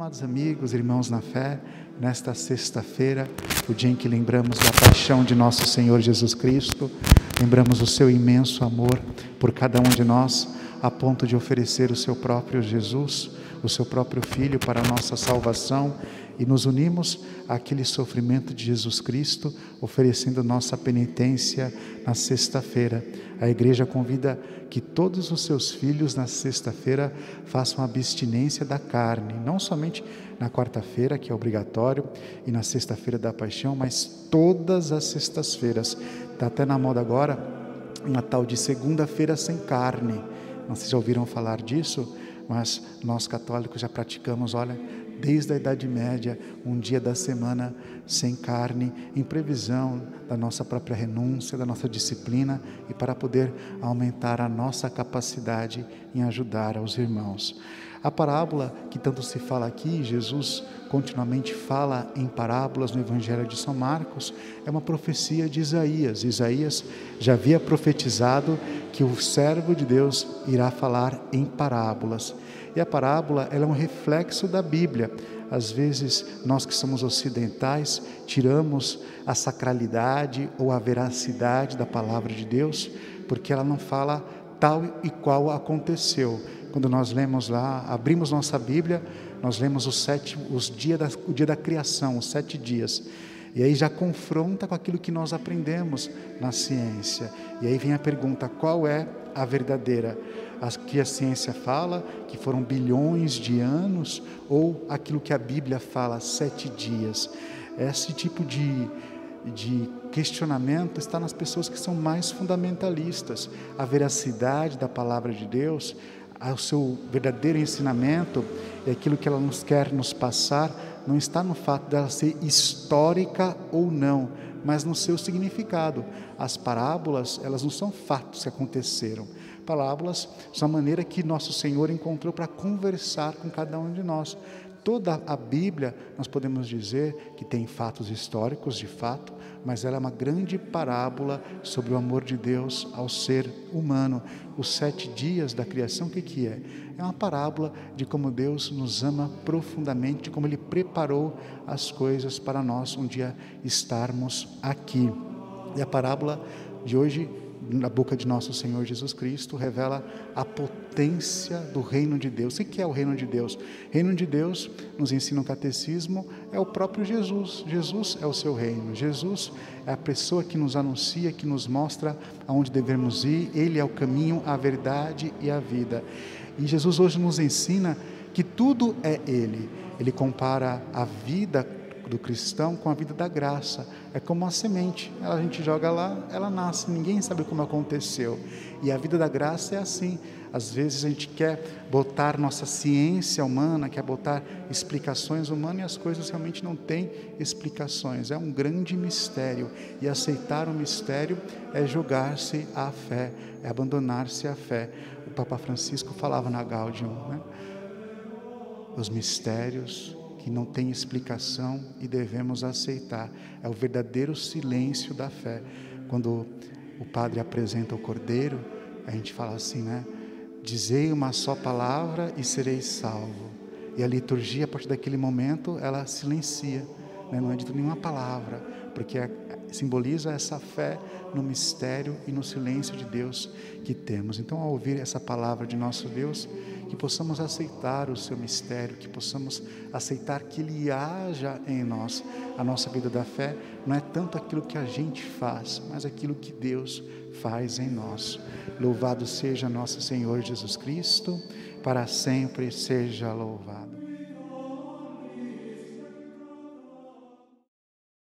amados amigos, irmãos na fé, nesta sexta-feira, o dia em que lembramos da paixão de nosso Senhor Jesus Cristo, lembramos o seu imenso amor por cada um de nós, a ponto de oferecer o seu próprio Jesus, o seu próprio Filho para a nossa salvação e nos unimos àquele sofrimento de Jesus Cristo, oferecendo nossa penitência na sexta-feira. A igreja convida que todos os seus filhos na sexta-feira façam abstinência da carne, não somente na quarta-feira, que é obrigatório, e na sexta-feira da paixão, mas todas as sextas-feiras. Está até na moda agora uma tal de segunda-feira sem carne. Se já ouviram falar disso, mas nós católicos já praticamos, olha, desde a Idade Média, um dia da semana sem carne, em previsão da nossa própria renúncia, da nossa disciplina e para poder aumentar a nossa capacidade em ajudar aos irmãos. A parábola que tanto se fala aqui, Jesus continuamente fala em parábolas no Evangelho de São Marcos, é uma profecia de Isaías. Isaías já havia profetizado que o servo de Deus irá falar em parábolas. E a parábola é um reflexo da Bíblia. Às vezes, nós que somos ocidentais, tiramos a sacralidade ou a veracidade da palavra de Deus, porque ela não fala tal e qual aconteceu. Quando nós lemos lá, abrimos nossa Bíblia, nós lemos os sete, os dia da, o dia da criação, os sete dias. E aí já confronta com aquilo que nós aprendemos na ciência. E aí vem a pergunta: qual é a verdadeira? as que a ciência fala, que foram bilhões de anos, ou aquilo que a Bíblia fala, sete dias. Esse tipo de, de questionamento está nas pessoas que são mais fundamentalistas. A veracidade da palavra de Deus, o seu verdadeiro ensinamento e aquilo que ela nos quer nos passar, não está no fato dela ser histórica ou não, mas no seu significado. As parábolas, elas não são fatos que aconteceram parábolas são a maneira que nosso Senhor encontrou para conversar com cada um de nós. Toda a Bíblia, nós podemos dizer que tem fatos históricos, de fato, mas ela é uma grande parábola sobre o amor de Deus ao ser humano. Os sete dias da criação, o que, que é? É uma parábola de como Deus nos ama profundamente, como Ele preparou as coisas para nós um dia estarmos aqui. E a parábola de hoje na boca de nosso Senhor Jesus Cristo, revela a potência do reino de Deus. O que é o reino de Deus? Reino de Deus, nos ensina o catecismo, é o próprio Jesus. Jesus é o seu reino. Jesus é a pessoa que nos anuncia, que nos mostra aonde devemos ir. Ele é o caminho, a verdade e a vida. E Jesus hoje nos ensina que tudo é Ele. Ele compara a vida do cristão com a vida da graça. É como uma semente, a gente joga lá, ela nasce, ninguém sabe como aconteceu. E a vida da graça é assim. Às vezes a gente quer botar nossa ciência humana, quer botar explicações humanas e as coisas realmente não têm explicações. É um grande mistério. E aceitar o mistério é jogar-se à fé, é abandonar-se à fé. O Papa Francisco falava na Gaudium, né? Os mistérios que não tem explicação e devemos aceitar. É o verdadeiro silêncio da fé. Quando o padre apresenta o cordeiro, a gente fala assim, né? Dizei uma só palavra e sereis salvo. E a liturgia, a partir daquele momento, ela silencia, né? não é dito nenhuma palavra, porque é, simboliza essa fé no mistério e no silêncio de Deus que temos. Então, ao ouvir essa palavra de nosso Deus, que possamos aceitar o seu mistério, que possamos aceitar que ele haja em nós. A nossa vida da fé não é tanto aquilo que a gente faz, mas aquilo que Deus faz em nós. Louvado seja nosso Senhor Jesus Cristo, para sempre seja louvado.